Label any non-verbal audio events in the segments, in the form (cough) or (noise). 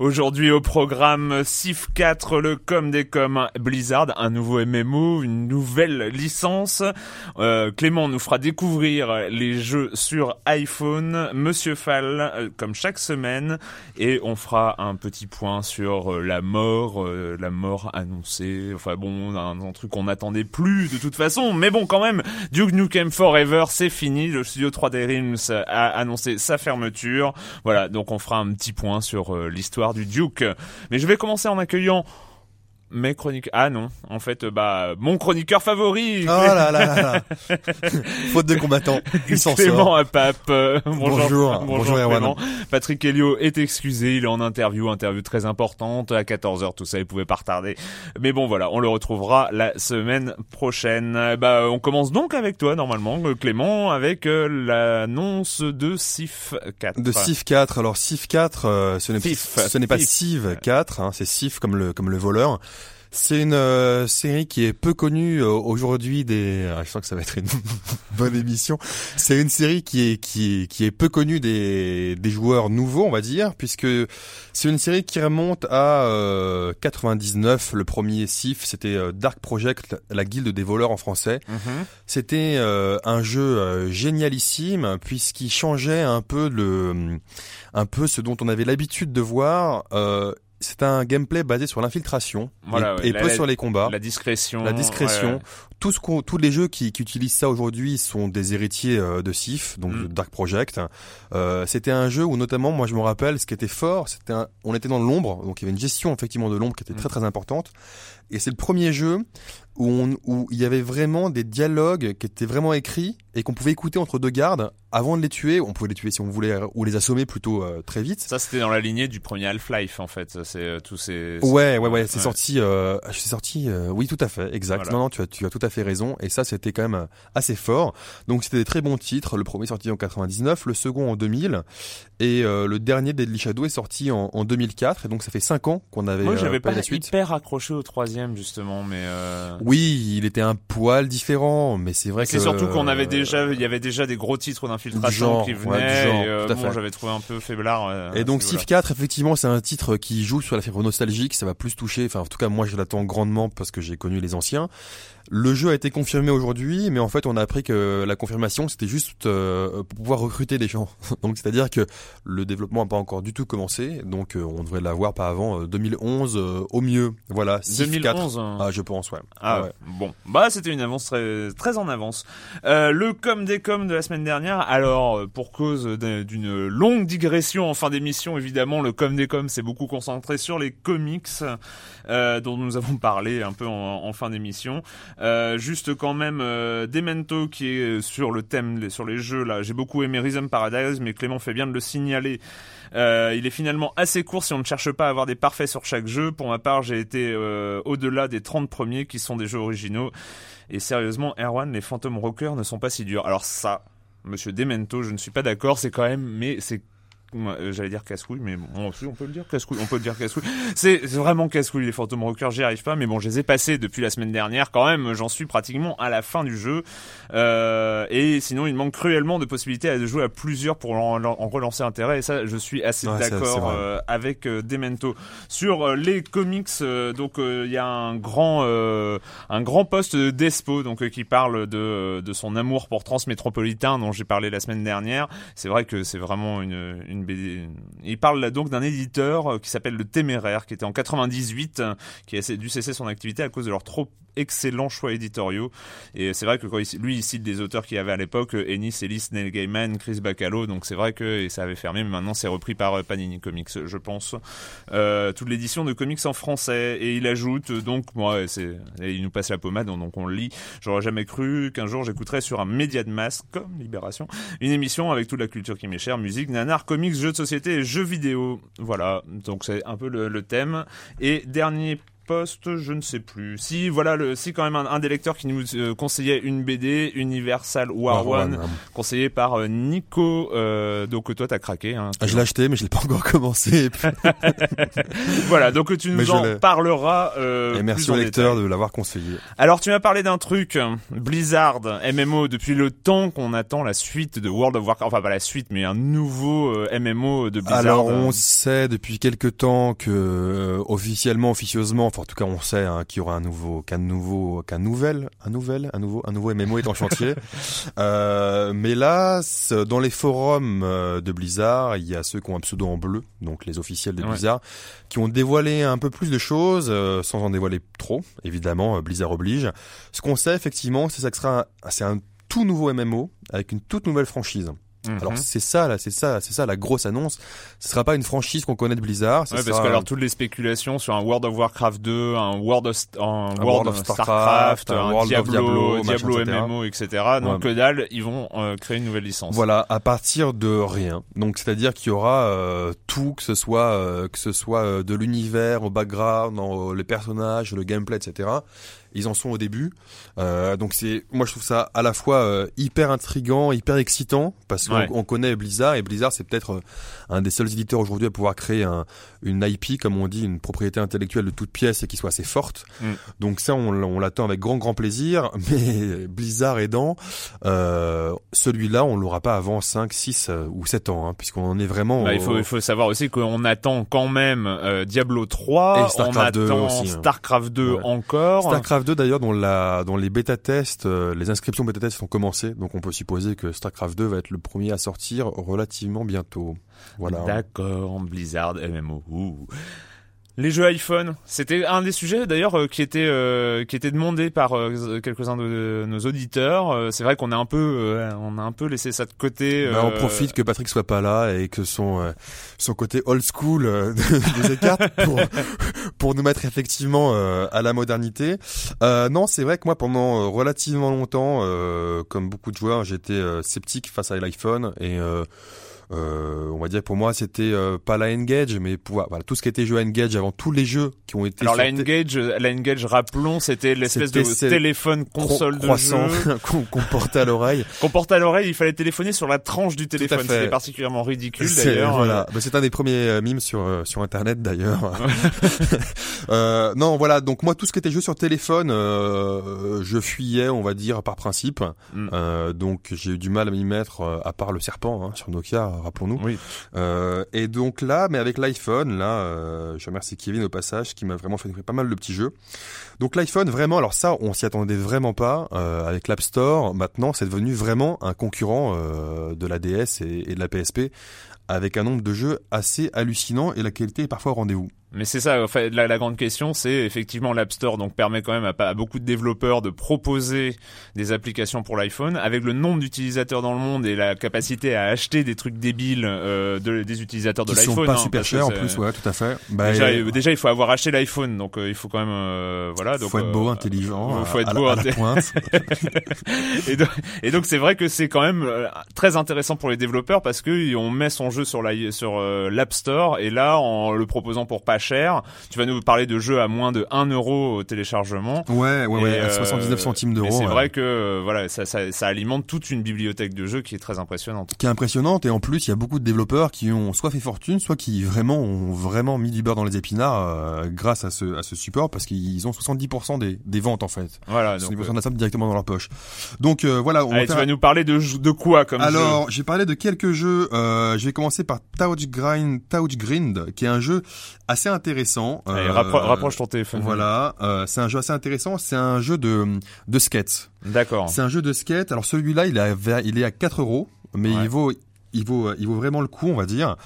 Aujourd'hui au programme SIF 4, le com des coms Blizzard, un nouveau MMO, une nouvelle licence. Euh, Clément nous fera découvrir les jeux sur iPhone, Monsieur Fall, euh, comme chaque semaine, et on fera un petit point sur euh, la mort, euh, la mort annoncée. Enfin bon, un, un truc qu'on n'attendait plus de toute façon, mais bon quand même, Duke Nukem Forever, c'est fini. Le studio 3D Realms a annoncé sa fermeture. Voilà, donc on fera un petit point sur l'histoire du Duke. Mais je vais commencer en accueillant mes chroniques. Ah non, en fait, bah mon chroniqueur favori. Oh là là là là. (laughs) Faute de combattant, il s'en Clément sort. Apap. euh, bonjour, Bonjour, bonjour, Erwan. Patrick Helio est excusé, il est en interview, interview très importante à 14h, tout ça, il pouvait pas retarder. Mais bon voilà, on le retrouvera la semaine prochaine. Bah on commence donc avec toi normalement, euh, Clément, avec euh, l'annonce de SIF 4. De Civ 4. Alors Civ 4, euh, ce n'est Fif, ce n'est pas. Civ 4, hein, c'est Civ comme le comme le voleur. C'est une euh, série qui est peu connue euh, aujourd'hui des. Ah, je sens que ça va être une (laughs) bonne émission. C'est une série qui est qui est qui est peu connue des des joueurs nouveaux, on va dire, puisque c'est une série qui remonte à euh, 99. Le premier Civ, c'était euh, Dark Project, la guilde des voleurs en français. Mhm. C'était un jeu génialissime puisqu'il changeait un peu le, un peu ce dont on avait l'habitude de voir. C'est un gameplay basé sur l'infiltration Voilà, et, ouais, et la- peu la- sur les combats. La discrétion. La discrétion. ouais, ouais. Tout ce qu'on- tous les jeux qui, qui utilisent ça aujourd'hui sont des héritiers euh, de Sif, donc Mm. de Dark Project. Euh, c'était un jeu où notamment, moi je me rappelle, ce qui était fort, c'était un- on était dans l'ombre, donc il y avait une gestion effectivement de l'ombre qui était Mm. très très importante. Et c'est le premier jeu où, on, où il y avait vraiment des dialogues qui étaient vraiment écrits et qu'on pouvait écouter entre deux gardes avant de les tuer. On pouvait les tuer si on voulait ou les assommer plutôt euh, très vite. Ça, c'était dans la lignée du premier Half-Life, en fait. C'est euh, tous ces. Ouais, ouais, ouais, c'est Ouais. sorti, euh, c'est sorti, euh, oui, tout à fait, exact. Voilà. Non, non, tu as, tu as tout à fait raison. Et ça, c'était quand même euh, assez fort. Donc, c'était des très bons titres. Le premier est sorti en 99, le second en 2000, et euh, le dernier Deadly Shadow est sorti en, en 2004. Et donc, ça fait cinq ans qu'on avait Moi, euh, j'avais pas pas la suite. hyper accroché au troisième, justement, mais. Euh... Oui, il était un poil différent, mais c'est vrai C'est que surtout qu'on avait euh, déjà, il y avait déjà des gros titres d'infiltration qui ouais, venaient. et, euh, tout à bon, fait. j'avais trouvé un peu faiblard. euh, Et donc niveau-là. 4, effectivement, c'est un titre qui joue sur la fibre nostalgique, ça va plus toucher, enfin en tout cas moi je l'attends grandement parce que j'ai connu les anciens. Le jeu a été confirmé aujourd'hui, mais en fait on a appris que la confirmation c'était juste euh, pour pouvoir recruter des gens. (laughs) donc c'est-à-dire que le développement n'a pas encore du tout commencé, donc euh, on devrait l'avoir pas avant euh, 2011 euh, au mieux. Voilà, Civ 4. 2011. hein. Ah je pense ouais. Ah ouais. bon, bah c'était une avance très très en avance. Euh, le com des com de la semaine dernière. Alors euh, pour cause d'un- d'une longue digression en fin d'émission, évidemment, le com des com s'est beaucoup concentré sur les comics euh, dont nous avons (laughs) parlé un peu en, en fin d'émission. Euh, juste quand même euh, Demento qui est sur le thème sur les jeux là. J'ai beaucoup aimé Rhythm Paradise, mais Clément fait bien de le signaler. Euh, il est finalement assez court si on ne cherche pas à avoir des parfaits sur chaque jeu. Pour ma part, j'ai été euh, au-delà des 30 premiers qui sont des jeux originaux. Et sérieusement, Erwan, les Phantom Rockers ne sont pas si durs. Alors ça, Monsieur Demento, je ne suis pas d'accord. C'est quand même, mais c'est J'allais dire casse-couille, mais bon, on peut le dire casse-couille, on peut le dire casse-couille. C'est c'est vraiment casse-couille les Phantom Rockers, j'y arrive pas, mais bon, je les ai passés depuis la semaine dernière quand même, j'en suis pratiquement à la fin du jeu. Euh, et sinon, il manque cruellement de possibilités à jouer à plusieurs pour en, en relancer intérêt, et ça, je suis assez Ouais, d'accord euh, avec euh, Demento. Sur euh, les comics, euh, donc euh, il y a un grand euh, un grand poste d'Espo donc euh, qui parle de de son amour pour Transmétropolitain dont j'ai parlé la semaine dernière. C'est vrai que c'est vraiment une une Il parle donc d'un éditeur euh, qui s'appelle Le Téméraire qui était en 98 euh, qui a dû cesser son activité à cause de leur trop excellents choix éditoriaux. Et c'est vrai que lui, il cite des auteurs qu'il y avait à l'époque, Ennis, Ellis, Neil Gaiman, Chris Bacalo, donc c'est vrai que ça avait fermé, mais maintenant c'est repris par Panini Comics, je pense. Euh, toute l'édition de comics en français. Et il ajoute, donc, moi, il nous passe la pommade, donc on le lit. J'aurais jamais cru qu'un jour j'écouterais sur un média de masse, comme Libération, une émission avec toute la culture qui m'est chère, musique, nanar, comics, jeux de société et jeux vidéo. Voilà, donc c'est un peu le, le thème. Et dernier poste, je ne sais plus. Si, voilà, le, si quand même un, des lecteurs qui nous euh, conseillait une BD, Universal War, One, conseillé par euh, Nico. Euh, donc toi, t'as craqué. Hein, ah, je l'ai acheté, mais je l'ai pas encore commencé. (laughs) (laughs) voilà, donc tu nous en parleras. Et merci au lecteur de l'avoir conseillé. Alors, tu m'as parlé d'un truc, Blizzard, MMO, depuis le temps qu'on attend la suite de World of Warcraft. Enfin, pas la suite, mais un nouveau MMO de Blizzard. Alors, on sait depuis quelques temps que officiellement, officieusement, en tout cas, on sait hein, qu'il y aura un nouveau, qu'un nouveau, qu'un nouvel, un nouvel, un nouveau, un nouveau MMO est en chantier. (laughs) euh, mais là, dans les forums euh, de Blizzard, il y a ceux qui ont un pseudo en bleu, donc les officiels de Blizzard, qui ont dévoilé un peu plus de choses, euh, sans en dévoiler trop, évidemment. Euh, Blizzard oblige. Ce qu'on sait effectivement, c'est ça que sera, c'est un tout nouveau MMO avec une toute nouvelle franchise. Alors mhm. c'est ça là, c'est ça, c'est ça la grosse annonce. Ce sera pas une franchise qu'on connaît de Blizzard. Ouais, parce que alors toutes les spéculations sur un World of Warcraft 2, un World of, un, World, of Starcraft, un, World Diablo, of Diablo, Diablo MMO, etc. Donc que dalle, ils vont euh, créer une nouvelle licence. Voilà, à partir de rien. Donc c'est-à-dire qu'il y aura euh, tout, que ce soit euh, que ce soit de l'univers, au background, dans les personnages, le gameplay, etc ils en sont au début. Euh, donc c'est, moi je trouve ça à la fois euh, hyper intrigant, hyper excitant parce qu'on connaît Blizzard et Blizzard c'est peut-être euh, un des seuls éditeurs aujourd'hui à pouvoir créer un, une IP comme on dit, une propriété intellectuelle de toute pièce et qui soit assez forte. Mm. Donc ça on, on l'attend avec grand grand plaisir. (laughs) Mais Blizzard aidant, euh, celui-là on l'aura pas avant 5, 6 ou 7 ans hein, puisqu'on en est vraiment. Bah, il faut il faut savoir aussi qu'on attend quand même Diablo 3, et Starcraft on attend 2 aussi, hein. Starcraft 2 encore. Starcraft 2 d'ailleurs dont la dont les bêta tests, euh, les inscriptions bêta tests sont commencées, donc on peut supposer que StarCraft 2 va être le premier à sortir relativement bientôt. Voilà. D'accord, Blizzard MMO. Les jeux iPhone, c'était un des sujets d'ailleurs euh, qui était euh, qui était demandé par euh, quelques-uns de, nos auditeurs. c'est vrai qu'on a un peu on a un peu laissé ça de côté. Bah, on profite que Patrick soit pas là et que son son côté old school (laughs) nous écarte pour pour nous mettre effectivement à la modernité. non, c'est vrai que moi pendant relativement longtemps, comme beaucoup de joueurs, j'étais sceptique face à l'iPhone et euh, on va dire pour moi c'était euh, pas la Engage mais pour voilà tout ce qui était jeu Engage avant tous les jeux qui ont été alors la Engage la Engage rappelons c'était l'espèce de téléphone console de jeu. (laughs) qu'on portait à l'oreille. (laughs) Qu'on portait à l'oreille il fallait téléphoner sur la tranche du téléphone. c'était particulièrement ridicule d'ailleurs. voilà. Bah, c'est un des premiers euh, mimes sur euh, sur internet d'ailleurs. (laughs) Euh, non voilà. Donc moi tout ce qui était jeu sur téléphone je fuyais on va dire par principe. Mm. donc j'ai eu du mal à m'y mettre à part le serpent hein, sur Nokia rappelons-nous. Oui. Euh, et donc là, mais avec l'iPhone, là, euh, je remercie Kevin au passage qui m'a vraiment fait pas mal de petits jeux. Donc l'iPhone, vraiment, alors ça, on s'y attendait vraiment pas. Euh, avec l'App Store, maintenant, c'est devenu vraiment un concurrent de la DS et, et de la PSP avec un nombre de jeux assez hallucinant et la qualité est parfois au rendez-vous. Mais c'est ça, en fait, la, la grande question, c'est effectivement l'App Store donc permet quand même à, à, beaucoup de développeurs de proposer des applications pour l'iPhone avec le nombre d'utilisateurs dans le monde et la capacité à acheter des trucs débiles euh, de, des utilisateurs de l'iPhone. Qui sont pas hein, super chers en plus, ouais, tout à fait. Bah, déjà, déjà, il faut avoir acheté l'iPhone, donc euh, il faut quand même, euh, voilà. Donc, faut être beau, euh, intelligent, faut être beau, à la, pointe. (laughs) et donc, c'est vrai que c'est quand même euh, très intéressant pour les développeurs parce que on met son jeu sur la sur l'App Store et là en le proposant pour pas cher. Tu vas nous parler de jeux à moins de 1 euro au téléchargement. Ouais, ouais, ouais, à 79 euh, centimes d'euros. C'est vrai que euh, voilà, ça, ça, ça, alimente toute une bibliothèque de jeux qui est très impressionnante. Qui est impressionnante et en plus il y a beaucoup de développeurs qui ont soit fait fortune, soit qui vraiment ont vraiment mis du beurre dans les épinards euh, grâce à ce, à ce support parce qu'ils ont 70% des, des ventes en fait. Voilà, 70% donc, de la somme directement dans leur poche. Donc voilà. On Allez, tu vas nous parler de de quoi comme Alors, j'ai parlé de quelques jeux. je vais commencer par Touch Grind, Touch Grind, qui est un jeu assez intéressant. Euh, rapproche ton téléphone. Voilà, euh, c'est un jeu assez intéressant. C'est un jeu de de skate. D'accord. C'est un jeu de skate. Alors celui-là, il est à, il est à 4 euros, mais il vaut il vaut, il vaut vraiment le coup, on va dire.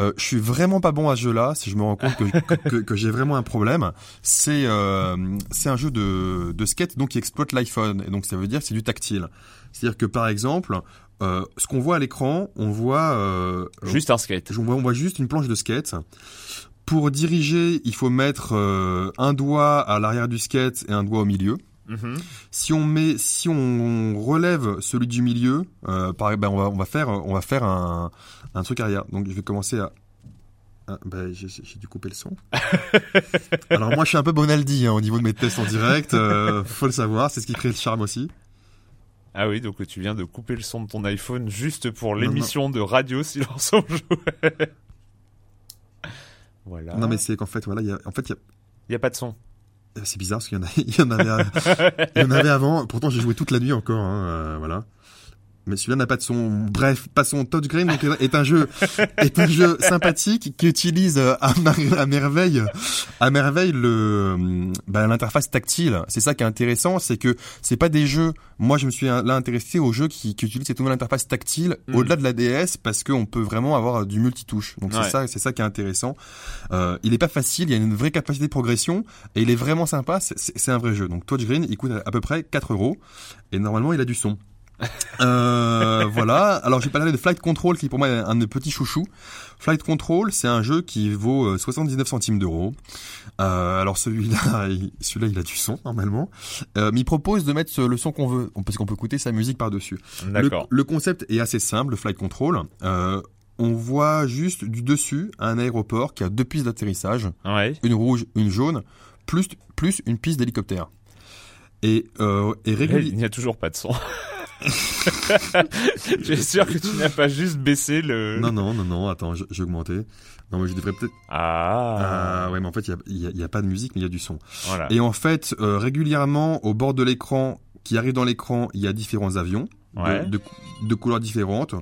Euh, je suis vraiment pas bon à ce jeu-là. Si je me rends compte que, que, que j'ai vraiment un problème, c'est euh, c'est un jeu de, de skate donc qui exploite l'iPhone et donc ça veut dire c'est du tactile. C'est-à-dire que par exemple, euh, ce qu'on voit à l'écran, on voit euh, juste un skate. On voit, on voit juste une planche de skate. Pour diriger, il faut mettre euh, un doigt à l'arrière du skate et un doigt au milieu. Mhm. Si on met, si on relève celui du milieu, euh, par, ben on va, on va faire, on va faire un, un truc arrière. Donc je vais commencer à. Ah, ben, j'ai j'ai dû couper le son. (laughs) Alors moi je suis un peu Bonaldi hein, au niveau de mes tests en direct, euh, faut le savoir, c'est ce qui crée le charme aussi. Ah oui, donc tu viens de couper le son de ton iPhone juste pour Non, l'émission de radio Silence on jouait. Voilà. Non mais c'est qu'en fait voilà, il y a, en fait il y a, a pas de son. Euh, C'est bizarre parce qu'il y en, a, (laughs) il y en avait, il y en avait avant. Pourtant, j'ai joué toute la nuit encore. Hein, euh, voilà. Mais celui-là n'a pas de son. Bref, passons. Touchscreen donc, est un jeu, est un jeu sympathique qui utilise euh, à, à merveille, à merveille le, bah, l'interface tactile. C'est ça qui est intéressant, c'est que c'est pas des jeux. Moi, je me suis euh, là intéressé aux jeux qui, qui utilisent cette nouvelle interface tactile Mm. au-delà de la DS parce qu'on peut vraiment avoir euh, du multitouche. Donc Ouais. c'est ça, c'est ça qui est intéressant. Euh, il est pas facile, il y a une vraie capacité de progression et il est vraiment sympa. C'est- un vrai jeu. Donc Touchscreen, il coûte à peu près 4 euros et normalement il a du son. Euh, voilà. Alors j'ai parlé de Flight Control qui pour moi est un de mes petits chouchous. Flight Control, c'est un jeu qui vaut euh, 79 centimes d'euros. Euh, alors celui-là, (laughs) il- celui-là, il a du son normalement. Euh, mais il propose de mettre le son qu'on veut, parce qu'on peut écouter sa musique par dessus. Le, D'accord. le concept est assez simple, le flight control. Euh, on voit juste du dessus un aéroport qui a deux pistes d'atterrissage, Ouais. une rouge, une jaune, plus plus une piste d'hélicoptère. Et, euh, et réguli- Il n'y a toujours pas de son. (laughs) (laughs) Je suis sûr que tu n'as pas juste baissé le. Non, non, non, non, attends, j'ai augmenté. Non, mais je devrais peut-être... Ah. Ah, ouais, mais en fait, il y a, pas de musique, mais il y a du son. Voilà. Et en fait, euh, régulièrement, au bord de l'écran, qui arrive dans l'écran, il y a différents avions de- Ouais. de, de couleurs différentes.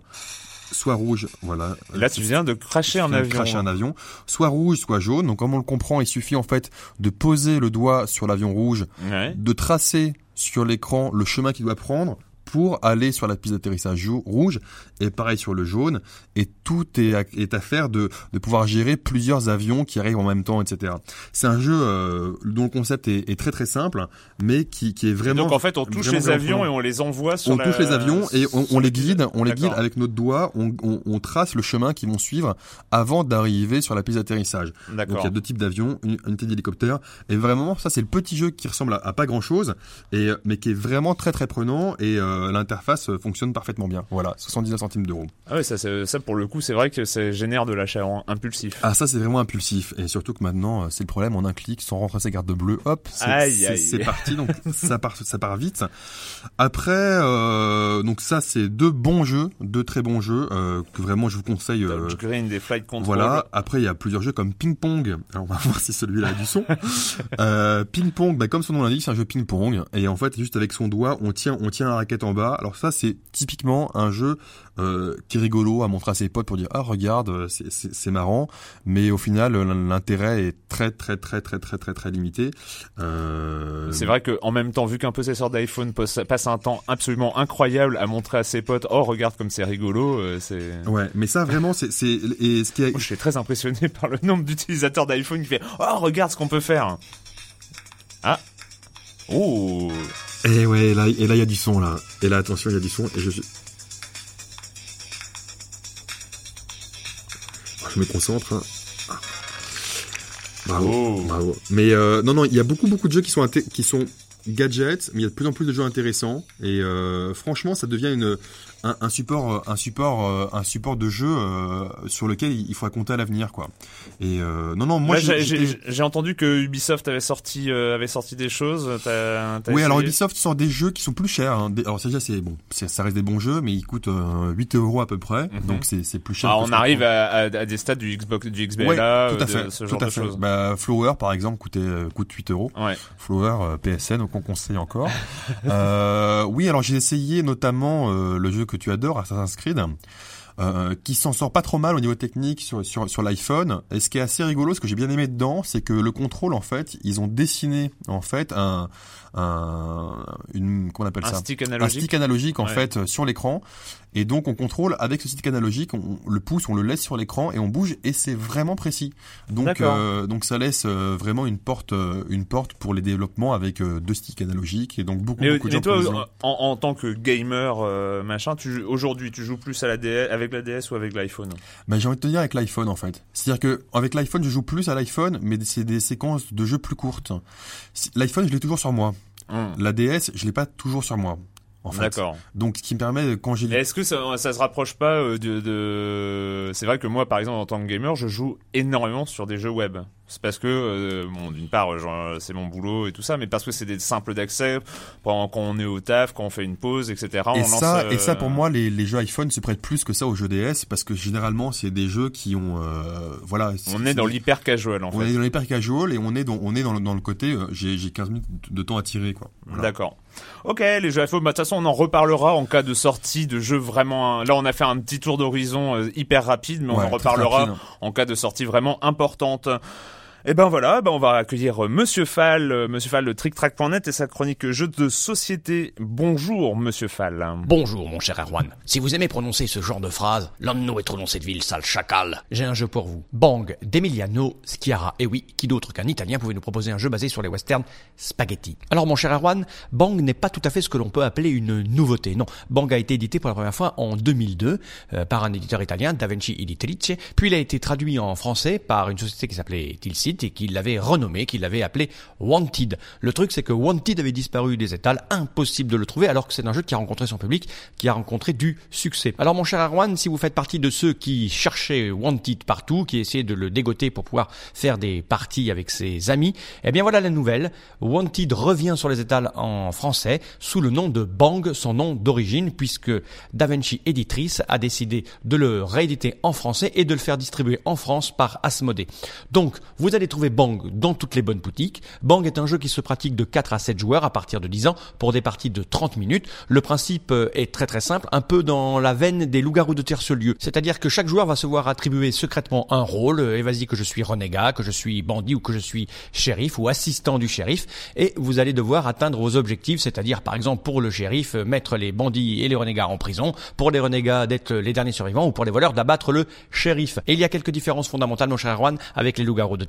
Soit rouge, voilà. Là, tu viens de cracher un avion. cracher un avion, soit rouge, soit jaune. Donc comme on le comprend, il suffit en fait de poser le doigt sur l'avion rouge, Ouais. de tracer sur l'écran le chemin qu'il doit prendre pour aller sur la piste d'atterrissage rouge. Et pareil sur le jaune. Et tout est à, est à faire de, de pouvoir gérer plusieurs avions qui arrivent en même temps etc c'est un jeu euh, dont le concept est, est très très simple mais qui, qui est Et vraiment donc en fait, on touche les avions et on les envoie sur on la- touche les avions et on, on les guide, on les guide avec notre doigt, on, on, on trace le chemin qu'ils vont suivre avant d'arriver sur la piste d'atterrissage. Donc il y a deux types d'avions, une une unité d'hélicoptère, et vraiment ça c'est le petit jeu qui ressemble à, à pas grand chose, et mais qui est vraiment très très prenant. Et euh, l'interface euh, fonctionne parfaitement bien. Voilà, 79 centimes d'euros. Ah ouais, ça, pour le coup, c'est vrai que ça génère de l'achat impulsif. Ah ça c'est vraiment impulsif et surtout que maintenant euh, c'est le problème en un clic sans rentrer ses gardes bleus, hop, c'est parti donc ça part ça part vite. Après euh, donc ça c'est deux bons jeux, deux très bons jeux euh, que vraiment je vous conseille. Green, des flight control. Voilà. Après, il y a plusieurs jeux comme Ping Pong. Alors, on va (laughs) voir si celui-là a du son. Ping Pong, bah, comme son nom l'indique, c'est un jeu ping pong. Et en fait, juste avec son doigt, on tient, on tient la raquette en bas. Alors ça, c'est typiquement un jeu euh, qui est rigolo à montrer à ses potes pour dire ah regarde, euh, c'est- marrant. Mais au final, l'intérêt est très très très très très très très limité. Euh, C'est vrai que en même temps, vu qu'un possesseur d'iPhone passe un temps absolument incroyable à montrer à ses potes, oh regarde comme c'est rigolo, euh, c'est. Ouais, mais ça vraiment, c'est et ce qui est Moi, je suis très impressionné (laughs) par le nombre d'utilisateurs d'iPhone qui fait Oh, regarde ce qu'on peut faire Ah Oh Et ouais, là, et là, il y a du son, là. Et là, attention, il y a du son, et je suis... Oh, je me concentre. hein. Ah. Bravo, Oh. bravo. Mais euh, non, non, il y a beaucoup, beaucoup de jeux qui sont qui sont gadgets, mais il y a de plus en plus de jeux intéressants. Et euh, franchement, ça devient une un, un support, euh, un support, euh, un support de jeu euh, sur lequel il faudra compter à l'avenir, quoi. Et euh, non, non, moi, j'ai- entendu que Ubisoft avait sorti, euh, avait sorti des choses. Oui, alors Ubisoft sort des jeux qui sont plus chers. hein. Alors c'est déjà c'est bon, ça reste des bons jeux, mais ils coûtent euh, 8 euros à peu près, Mhm. donc c'est plus cher. Ah, on arrive à, à, à des stades du Xbox, du XBLA, Ouais, tout à de fait, ce tout genre à de fait. choses. Bah, Flower par exemple coûtait coûte 8 euros. Ouais. Flower PSN, donc on conseille encore. (laughs) oui, alors j'ai essayé notamment le jeu que tu adores, Assassin's Creed. euh, qui s'en sort pas trop mal au niveau technique sur, sur, sur l'iPhone. Et ce qui est assez rigolo, ce que j'ai bien aimé dedans, c'est que le contrôle, en fait, ils ont dessiné, en fait, un, un une, comment on appelle Un ça? stick un analogique. stick analogique en Ouais. fait euh, sur l'écran Et donc on contrôle avec ce stick analogique, on, le pouce, on le laisse sur l'écran et on bouge et c'est vraiment précis. Donc euh, donc ça laisse euh, vraiment une porte euh, une porte pour les développements avec deux sticks analogiques et donc beaucoup beaucoup de toi, en, en, tant que gamer machin, tu aujourd'hui tu joues plus à la DS, avec la DS ou avec l'iPhone? Ben j'ai envie de te dire avec l'iPhone en fait. C'est-à-dire que avec l'iPhone je joue plus à l'iPhone mais c'est des séquences de jeux plus courtes. L'iPhone je l'ai toujours sur moi. Hum. La DS je l'ai pas toujours sur moi. D'accord. Donc, ce qui me permet, quand j'ai... Est-ce que ça, ça se rapproche pas euh, de... de... C'est vrai que moi, par exemple, en tant que gamer, je joue énormément sur des jeux web. C'est parce que, euh, bon, d'une part, c'est mon boulot et tout ça, mais parce que c'est des simples d'accès quand on est au taf, quand on fait une pause, etc. Et ça, et ça pour moi, les, les, jeux iPhone se prêtent plus que ça aux jeux DS parce que généralement, c'est des jeux qui ont, euh, voilà. On est, dans l'hyper casual en on fait. On est dans l'hyper casual et on est dans, on est dans, dans le côté, euh, j'ai 15 minutes de temps à tirer quoi. D'accord. Ok, les jeux iPhone, bah, de toute façon, on en reparlera en cas de sortie de jeux vraiment. Là, on a fait un petit tour d'horizon hyper rapide, mais on en reparlera en cas de sortie vraiment importante. Et eh ben voilà, ben on va accueillir euh, Monsieur Fall, euh, Monsieur Fall de TrickTrack.net et sa chronique jeux de société. Bonjour Monsieur Fall. Bonjour mon cher Erwan. Si vous aimez prononcer ce genre de phrase, l'un de nous est trop cette ville, sale chacal. J'ai un jeu pour vous. Bang d'Emiliano Schiara. Et oui, qui d'autre qu'un Italien pouvait nous proposer un jeu basé sur les westerns spaghetti? Alors mon cher Erwan, Bang n'est pas tout à fait ce que l'on peut appeler une nouveauté. Non, Bang a été édité pour la première fois en 2002 euh, par un éditeur italien, Da Vinci Editrice, puis il a été traduit en français par une société qui s'appelait Et qu'il l'avait renommé, qu'il l'avait appelé Wanted. Le truc, c'est que Wanted avait disparu des étals, impossible de le trouver, alors que c'est un jeu qui a rencontré son public, qui a rencontré du succès. Alors mon cher Arwan, si vous faites partie de ceux qui cherchaient Wanted partout, qui essayaient de le dégoter pour pouvoir faire des parties avec ses amis, eh bien voilà la nouvelle. Wanted revient sur les étals en français sous le nom de Bang, son nom d'origine, puisque DaVinci Editrice a décidé de le rééditer en français et de le faire distribuer en France par Asmodee. Donc, vous allez trouver Bang dans toutes les bonnes boutiques. Bang est un jeu qui se pratique de 4 à 7 joueurs à partir de 10 ans pour des parties de 30 minutes. Le principe euh, est très très simple, un peu dans la veine des loups-garous de tierce-lieu. C'est-à-dire que chaque joueur va se voir attribuer secrètement un rôle, et vas-y que je suis renégat, que je suis bandit ou que je suis shérif ou assistant du shérif, et vous allez devoir atteindre vos objectifs, c'est-à-dire par exemple pour le shérif, euh, mettre les bandits et les renégats en prison, pour les renégats d'être les derniers survivants ou pour les voleurs d'abattre le shérif. Et il y a quelques différences fondamentales, mon cher Erwan, avec les loups-garous de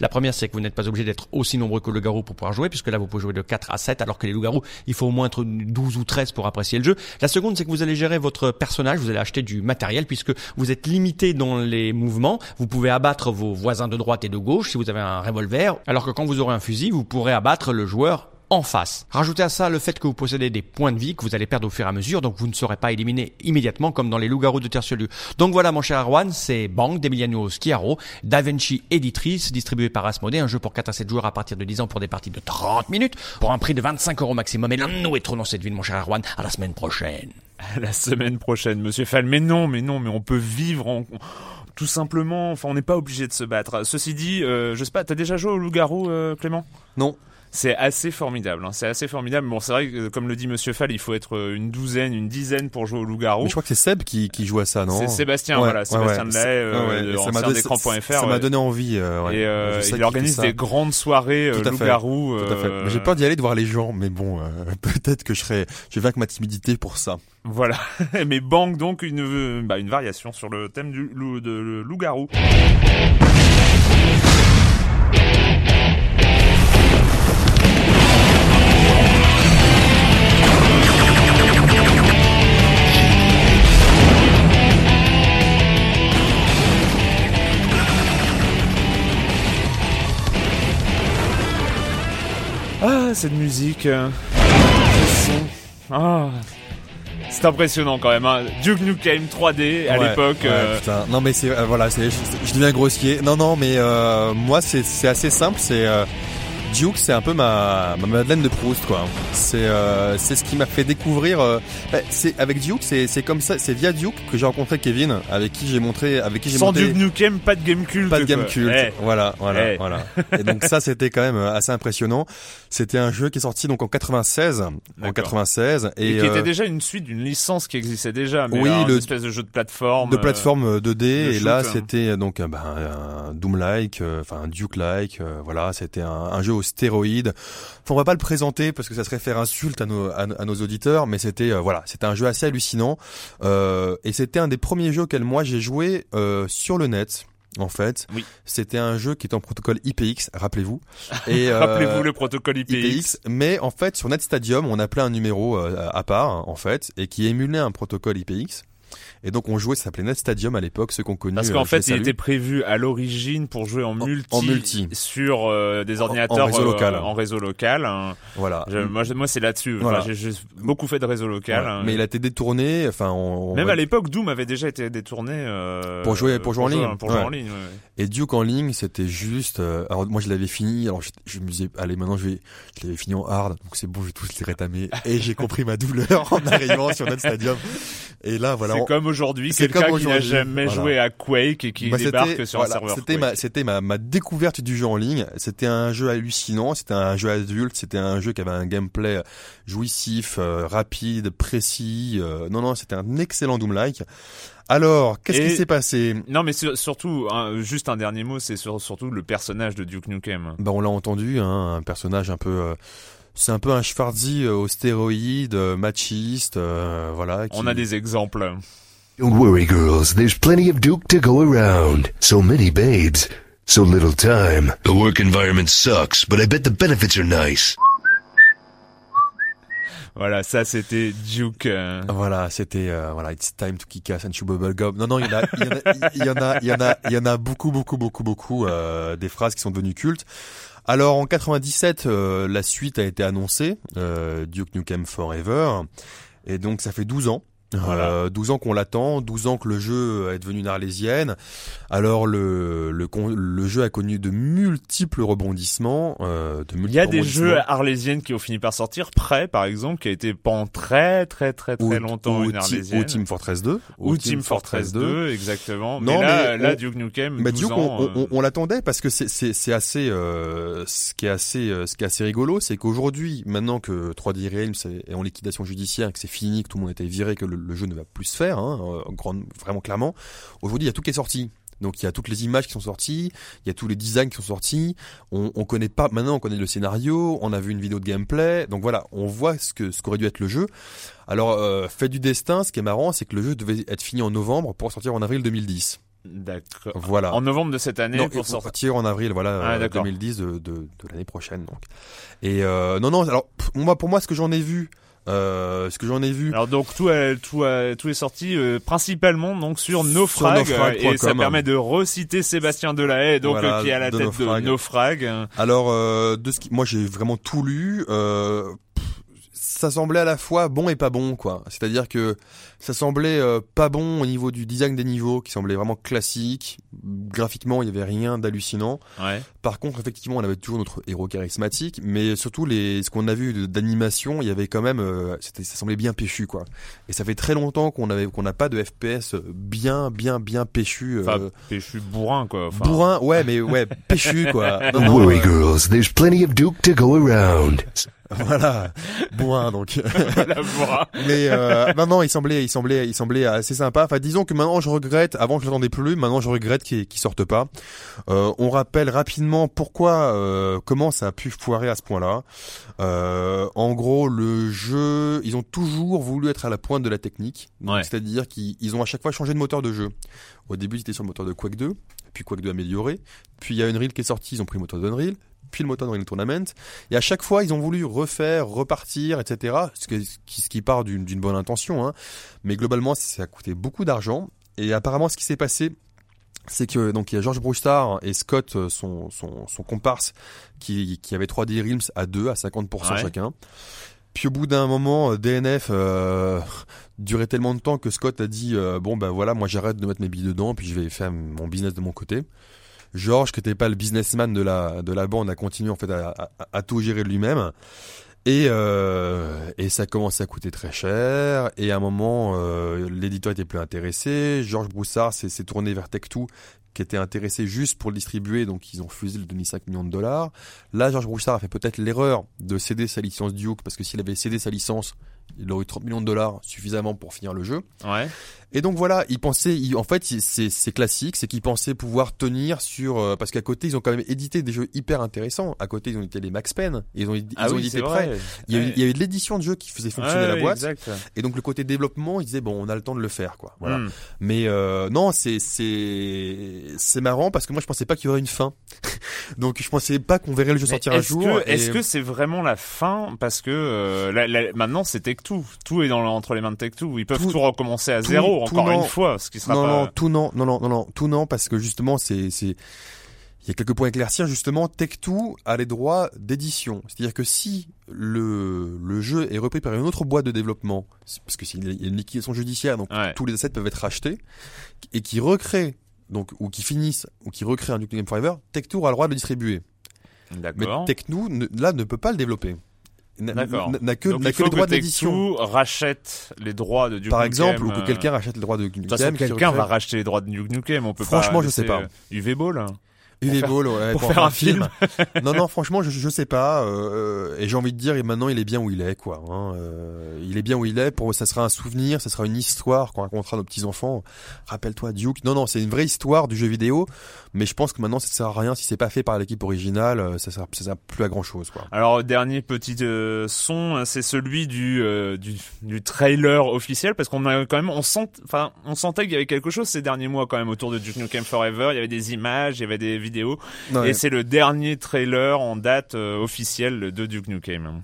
La première, c'est que vous n'êtes pas obligé d'être aussi nombreux que le garou pour pouvoir jouer, puisque là, vous pouvez jouer de 4 à 7, alors que les loups-garous, il faut au moins être 12 ou 13 pour apprécier le jeu. La seconde, c'est que vous allez gérer votre personnage, vous allez acheter du matériel, puisque vous êtes limité dans les mouvements. Vous pouvez abattre vos voisins de droite et de gauche si vous avez un revolver, alors que quand vous aurez un fusil, vous pourrez abattre le joueur en face. Rajoutez à ça le fait que vous possédez des points de vie que vous allez perdre au fur et à mesure, donc vous ne serez pas éliminé immédiatement comme dans les loups-garous de Tertiolu. Donc voilà mon cher Arwan, c'est Bang d'Emiliano Schiaro, DaVinci Editrice, distribué par Asmodee, un jeu pour 4 à 7 joueurs à partir de 10 ans pour des parties de 30 minutes, pour un prix de 25 euros maximum. Et l'un de nous est trop dans cette ville mon cher Arwan, à la semaine prochaine. À la semaine prochaine, monsieur Fall. Mais non, mais non, mais on peut vivre en tout simplement, enfin on n'est pas obligé de se battre. Ceci dit, euh, je sais pas, t'as déjà joué au loup-garou, euh, Clément? Non c'est assez formidable. Hein. C'est assez formidable. Bon, c'est vrai que, comme le dit Monsieur Fall, il faut être euh, une douzaine, une dizaine pour jouer au loup-garou. Mais je crois que c'est Seb qui, qui joue à ça, non? C'est Sébastien, voilà, Sébastien ouais, euh, Ça m'a donné envie. Euh, et euh, il organise des grandes soirées loup-garou. J'ai peur d'y aller de voir les gens, mais bon, (laughs) peut-être que je serai, je vais vaincre ma timidité pour ça. Voilà. (laughs) mais Bang donc une, bah, une variation sur le thème du loup, de loup-garou. Cette musique. Euh, ah. C'est impressionnant quand même. Hein. Duke Nukem 3D à l'époque. Ouais, euh. putain. Non mais c'est euh, voilà, c'est je, je, deviens grossier. Non non mais moi c'est c'est assez simple. C'est Duke, c'est un peu ma, ma Madeleine de Proust, quoi. C'est euh, c'est ce qui m'a fait découvrir. Euh, bah, c'est avec Duke, c'est c'est comme ça, c'est via Duke que j'ai rencontré Kevin, avec qui j'ai montré, avec qui j'ai Sans Duke Nukem, pas de game culte. Pas de game culte. Eh. Voilà, voilà, eh. voilà. Et donc ça, c'était quand même euh, assez impressionnant. C'était un jeu qui est sorti donc en 96, en 96, et, et qui était déjà une suite d'une licence qui existait déjà, mais oui, une espèce de jeu de plateforme. De plateforme 2D, et là, c'était donc ben, un Doom-like, enfin un Duke-like, voilà, c'était un, un jeu aux stéroïdes. Enfin, on va pas le présenter parce que ça serait faire insulte à nos, à, nos auditeurs, mais c'était euh, voilà, c'était un jeu assez hallucinant euh, et c'était un des premiers jeux auxquels moi j'ai joué euh, sur le net. En fait, Oui. c'était un jeu qui est en protocole IPX, rappelez-vous. Et (laughs) euh, Rappelez-vous le protocole IPX. IPX, mais en fait sur Net Stadium, on appelait un numéro euh, à part en fait et qui émulait un protocole IPX. Et donc on jouait, ça s'appelait Net Stadium à l'époque, ceux qu'on connus. Parce euh, qu'en fait, il était prévu à l'origine pour jouer en multi, en multi. sur euh, des En- en ordinateurs réseau euh, local. en réseau local. hein. voilà. Je- moi, moi, c'est là-dessus. Voilà. j'ai j'ai beaucoup fait de réseau local. Voilà. hein. Mais il a été détourné, enfin on, Même à l'époque, Doom avait déjà été détourné euh, Pour jouer- pour jouer en ligne. Pour jouer Ouais. en ligne. ouais. Et Duke en ligne, c'était juste. euh, alors moi, je l'avais fini. Alors je, je me disais, allez, maintenant je vais, je l'avais fini en hard, donc c'est bon, je vais tous les rétamer. Et j'ai compris ma douleur en (laughs) arrivant sur Net Stadium. Et là, voilà. c'est comme aujourd'hui, quelqu'un qui n'a jamais voilà. joué à Quake et qui Bah, débarque sur voilà, un serveur C'était ma, c'était ma, ma découverte du jeu en ligne. C'était un jeu hallucinant. C'était un jeu adulte. C'était un jeu qui avait un gameplay jouissif, euh, rapide, précis. euh, non, non, c'était un excellent Doom-like. Alors, qu'est-ce qui s'est passé? Non, mais sur- surtout, hein, juste un dernier mot, c'est sur- surtout le personnage de Duke Nukem. Ben on l'a entendu, hein, un personnage un peu, euh, c'est un peu un Schwarzy euh, aux stéroïdes, euh, machiste, euh, voilà. qui- On a des exemples. Don't worry, girls. There's plenty of Duke to go around. So many babes. So little time. The work environment sucks, but I bet the benefits are nice. Voilà, ça c'était Duke. euh. Voilà, c'était euh, voilà, it's time to kick ass and chew bubble gum. Non, non, il y en a, il y en a, il y en a, il y en a, il y en a beaucoup, beaucoup, beaucoup, beaucoup euh, des phrases qui sont devenues cultes. Alors en 97, euh, la suite a été annoncée, euh, Duke Nukem Forever, et donc ça fait 12 ans. Voilà. Euh, 12 ans qu'on l'attend, 12 ans que le jeu est devenu une arlésienne. Alors le le, le jeu a connu de multiples rebondissements, euh, de multiples Il y a des jeux arlésiennes qui ont fini par sortir. Prêt, par exemple, qui a été pendant très très très très Ou- longtemps ou une arlésienne. ou Team Fortress 2, Ou Team Fortress 2, exactement. mais Non, là, mais là on- Duke Nukem, 12 Duke, ans, on, on- euh, on l'attendait parce que c'est c'est c'est assez euh, ce qui est assez euh, ce qui est assez rigolo, c'est qu'aujourd'hui, maintenant que 3D Realms est, en liquidation judiciaire, que c'est fini, que tout le monde été viré, que le, le jeu ne va plus se faire, hein, euh, vraiment clairement. Aujourd'hui, il y a tout qui est sorti. Donc il y a toutes les images qui sont sorties, il y a tous les designs qui sont sortis. On, on connaît pas maintenant, on connaît le scénario, on a vu une vidéo de gameplay. Donc voilà, on voit ce que ce qu'aurait dû être le jeu. Alors euh, fait du destin, ce qui est marrant, c'est que le jeu devait être fini en novembre pour sortir en avril 2010. D'accord. Voilà. En novembre de cette année Non, pour sortir. en avril, voilà, Ah, euh, d'accord. 2010 de, de, de l'année prochaine. Donc. Et euh, non, non. Alors moi, pour moi, ce que j'en ai vu, euh, ce que j'en ai vu, Alors donc tout a- tout tout est sorti euh, principalement donc sur Sur Naufrag, naufrag.com. et ça permet de reciter Sébastien Delahaye donc Voilà, euh, qui est à la tête Naufrag. de Naufrag. alors euh, de ce qui, moi, j'ai vraiment tout lu. Euh, ça semblait à la fois bon et pas bon, quoi. C'est-à-dire que ça semblait euh, pas bon au niveau du design des niveaux, qui semblait vraiment classique. Graphiquement, il y avait rien d'hallucinant. Ouais. Par contre, effectivement, on avait toujours notre héros charismatique, mais surtout les ce qu'on a vu d'animation, il y avait quand même, euh, c'était, ça semblait bien péchu, quoi. Et ça fait très longtemps qu'on avait, qu'on n'a pas de FPS bien, bien, bien péchu. euh, Enfin, suis bourrin quoi. Enfin, bourrin, ouais, mais ouais, (laughs) péchu, quoi. Non, worry, euh, girls. There's plenty of Duke to go around. (laughs) voilà, bourrin, donc. (laughs) la bourrin. Mais euh, non, il semblait, il semblait, il semblait assez sympa. Enfin, disons que maintenant, je regrette. Avant, je l'attendais plus. Maintenant, je regrette qu'il qu'il sorte pas. Euh, on rappelle rapidement pourquoi, euh, comment ça a pu foirer à ce point-là. Euh, en gros, le jeu, ils ont toujours voulu être à la pointe de la technique. Ouais. C'est-à-dire qu'ils ils ont à chaque fois changé de moteur de jeu. Au début, ils étaient sur le moteur de Quake 2, puis Quake 2 amélioré. Puis il y a Unreal qui est sorti, ils ont pris le moteur d'Unreal. Puis le moteur d'Unreal Tournament. Et à chaque fois, ils ont voulu refaire, repartir, etc. Ce, qui, ce qui part d'une bonne intention. Hein. Mais globalement, ça a coûté beaucoup d'argent. Et apparemment, ce qui s'est passé, c'est que donc il y a George Broussard et Scott, euh, son, son, son comparse, qui, qui avait 3D Realms à deux, à 50% Ouais. chacun. Puis au bout d'un moment, euh, DNF euh, (laughs) durait tellement de temps que Scott a dit euh, bon ben voilà, moi j'arrête de mettre mes billes dedans, puis je vais faire mon business de mon côté. George, qui n'était pas le businessman de la de la bande, a continué en fait à, à, à tout gérer lui-même. Et, euh, et ça commençait à coûter très cher. Et à un moment, euh, l'éditeur était plus intéressé. Georges Broussard s'est s'est tourné vers Tech2, qui était intéressé juste pour le distribuer. Donc ils ont fusé le demi 5 millions de dollars. Là, Georges Broussard a fait peut-être l'erreur de céder sa licence Duke, parce que s'il avait cédé sa licence, Il aurait eu 30 millions de dollars suffisamment pour finir le jeu. Ouais. Et donc voilà, ils pensaient, ils- en fait, c'est c'est classique, c'est qu'ils pensaient pouvoir tenir sur euh, parce qu'à côté ils ont quand même édité des jeux hyper intéressants. À côté ils ont été les Max Payne, ils ont ils Ah ont oui, édité. Il Ouais. il y a eu de l'édition de jeux qui faisait fonctionner Ouais, la boîte. Exact. Et donc le côté développement, ils disaient bon, on a le temps de le faire, quoi. Voilà. Hmm. Mais euh, non, c'est c'est c'est marrant parce que moi je pensais pas qu'il y aurait une fin. Donc je pensais pas qu'on verrait le jeu Mais sortir un est-ce jour. que- et- Est-ce que c'est vraiment la fin Parce que euh, la- la- maintenant c'est Tech Two. Tout est dans, entre les mains de Tech Two. Ils peuvent tout, Tout- recommencer à tout- zéro tout encore non. une fois, ce qui sera non, pas. non, tout non, non, non, non, non, tout non, parce que justement, c'est, c'est, il y a quelques points à éclaircir. Justement, Tech2 a les droits d'édition. C'est-à-dire que si le, le jeu est repris par une autre boîte de développement, parce que s'il y a une liquidation judiciaire, donc Ouais. tous les assets peuvent être rachetés, et qui recréent, donc, ou qui finissent, ou qui recréent un Duke Nukem Forever, Tech2 aura le droit de le distribuer. Mais D'accord. Tech2, ne- là, ne peut pas le développer. N'a- que, Donc il que faut les droits que d'édition. Tech2 rachète les droits de Duke Par Nukem, exemple, ou que euh, quelqu'un rachète le droit de Duke Nukem. quelqu'un va racheter les droits de Duke Nukem. On peut Franchement, pas je sais pas. euh, UV Ball. Il est beau, ouais, pour faire un film. (laughs) non, non, franchement, je, je sais pas. euh, et j'ai envie de dire, et maintenant, il est bien où il est, quoi. Hein, euh, il est bien où il est. Pour ça sera un souvenir, ça sera une histoire qu'on racontera à nos petits enfants. Rappelle-toi, Duke. Non, non, c'est une vraie histoire du jeu vidéo. Mais je pense que maintenant, ça sert à rien si c'est pas fait par l'équipe originale. euh, Ça sert, ça sert plus à grand chose, quoi. Alors dernier petit euh, son, hein, c'est celui du, euh, du du trailer officiel parce qu'on a quand même on sent enfin on sentait qu'il y avait quelque chose ces derniers mois quand même autour de Duke Nukem Forever, il y avait des images, il y avait des vidéos Ouais. et c'est le dernier trailer en date euh, officielle de Duke Nukem.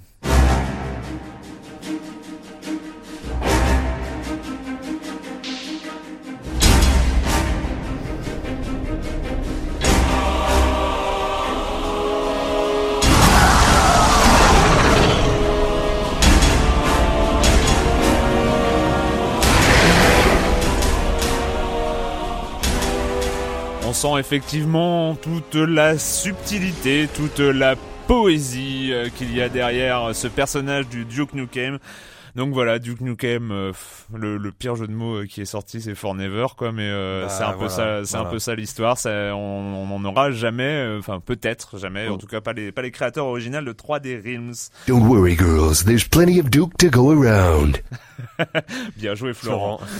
Sent effectivement toute la subtilité, toute la poésie euh, qu'il y a derrière ce personnage du Duke Nukem. Donc voilà, Duke Nukem, euh, le, le pire jeu de mots euh, qui est sorti, c'est For Never, quoi. Mais euh, Bah, c'est un peu voilà, ça, c'est un voilà. peu ça l'histoire. On n'en aura jamais, euh, enfin peut-être jamais. En Oh. tout cas, pas les pas les créateurs originaux de 3D Realms. (laughs) Don't worry, girls. There's plenty of Duke to go around. Bien joué, Florent. (laughs)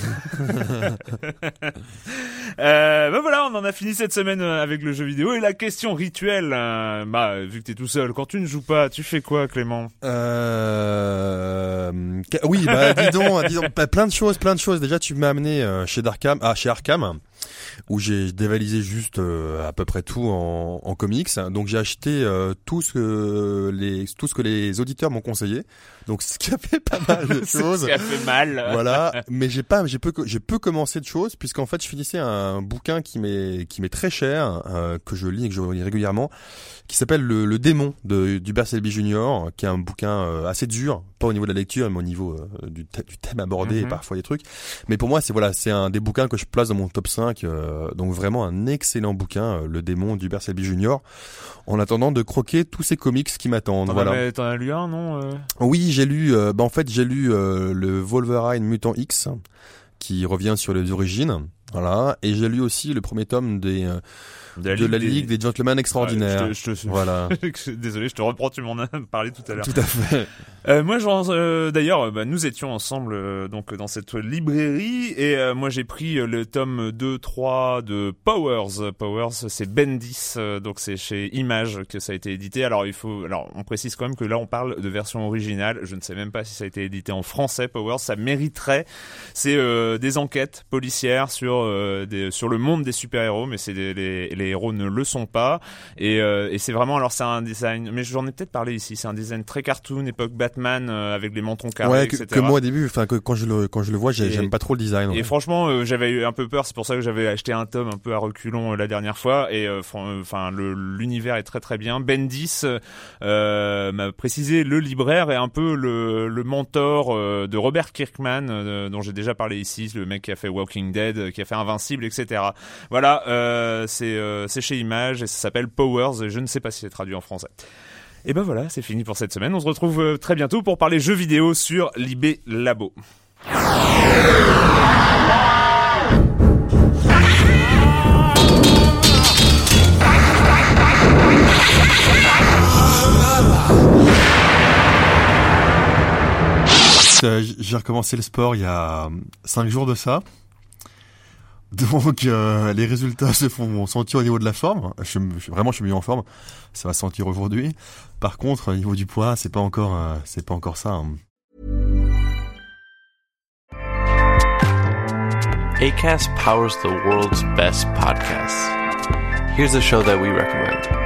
Euh, ben voilà, on en a fini cette semaine avec le jeu vidéo et la question rituelle. euh, bah, vu que t'es tout seul, quand tu ne joues pas, tu fais quoi, Clément? Euh... Oui, bah dis donc, dis donc, plein de choses, plein de choses. Déjà, tu m'as amené euh, chez Darkham, ah chez Arkham, où j'ai dévalisé juste euh, à peu près tout en, en comics. Donc j'ai acheté euh, tout ce que les tout ce que les auditeurs m'ont conseillé. Donc (laughs) ce qui a fait pas mal de choses. (laughs) ce qui a fait mal. (laughs) Voilà, mais j'ai pas, j'ai peu, j'ai peu commencé de choses puisqu'en fait je finissais un bouquin qui m'est, qui m'est très cher, euh, que je lis et que je relis régulièrement, qui s'appelle le, le démon de d'Hubert Selby Jr., qui est un bouquin euh, assez dur, pas au niveau de la lecture, mais au niveau euh, du thème abordé et Mhm. parfois des trucs. Mais pour moi c'est voilà, c'est un des bouquins que je place dans mon top 5, euh, donc vraiment un excellent bouquin, euh, le démon d'Hubert Selby Jr. En attendant de croquer tous ces comics qui m'attendent. T'en Voilà. t'en as lu un, non euh Oui, j'ai lu. bah en fait, j'ai lu le Wolverine Mutant X, qui revient sur les origines. Voilà, et j'ai lu aussi le premier tome des De de la Ligue des Gentlemen Extraordinaires. Ouais, je te- je te- Voilà. (laughs) Désolé, je te reprends, tu m'en as parlé tout à l'heure. Tout à fait. Euh, moi, euh, d'ailleurs, bah, nous étions ensemble euh, donc dans cette librairie et euh, moi j'ai pris euh, le tome 2, 3 de Powers. Powers, c'est Bendis, euh, donc c'est chez Image que ça a été édité. Alors il faut, alors on précise quand même que là on parle de version originale. Je ne sais même pas si ça a été édité en français. Powers, ça mériterait. C'est euh, des enquêtes policières sur euh, des, sur le monde des super héros, mais c'est des- les, les héros ne le sont pas. Et, euh, et c'est vraiment, alors c'est un design, mais j'en ai peut-être parlé ici. C'est un design très cartoon, époque Batman euh, avec les mentons carrés, ouais, que, etc. que moi au début, enfin que quand je le quand je le vois, j'aime pas trop le design. Et ouais. franchement, euh, j'avais eu un peu peur. C'est pour ça que j'avais acheté un tome un peu à reculons euh, la dernière fois. Et euh, euh, enfin, l'univers est très très bien. Bendis euh, m'a précisé le libraire est un peu le, le mentor euh, de Robert Kirkman, euh, dont j'ai déjà parlé ici, le mec qui a fait Walking Dead, qui a fait Invincible, etc. Voilà, euh, c'est euh, c'est chez Image et ça s'appelle Powers. Et je ne sais pas si c'est traduit en français. Et ben voilà, c'est fini pour cette semaine. On se retrouve euh, très bientôt pour parler jeux vidéo sur Libé Labo. euh, j'ai recommencé le sport il y a cinq jours de ça. (laughs) Donc euh, les résultats se font sentir au niveau de la forme. Vraiment, je suis mieux en forme. Ça va se sentir aujourd'hui. Par contre, au niveau du poids, c'est pas encore, euh, c'est pas encore ça. Hein. Powers the world's best podcasts. Here's a show that we recommend.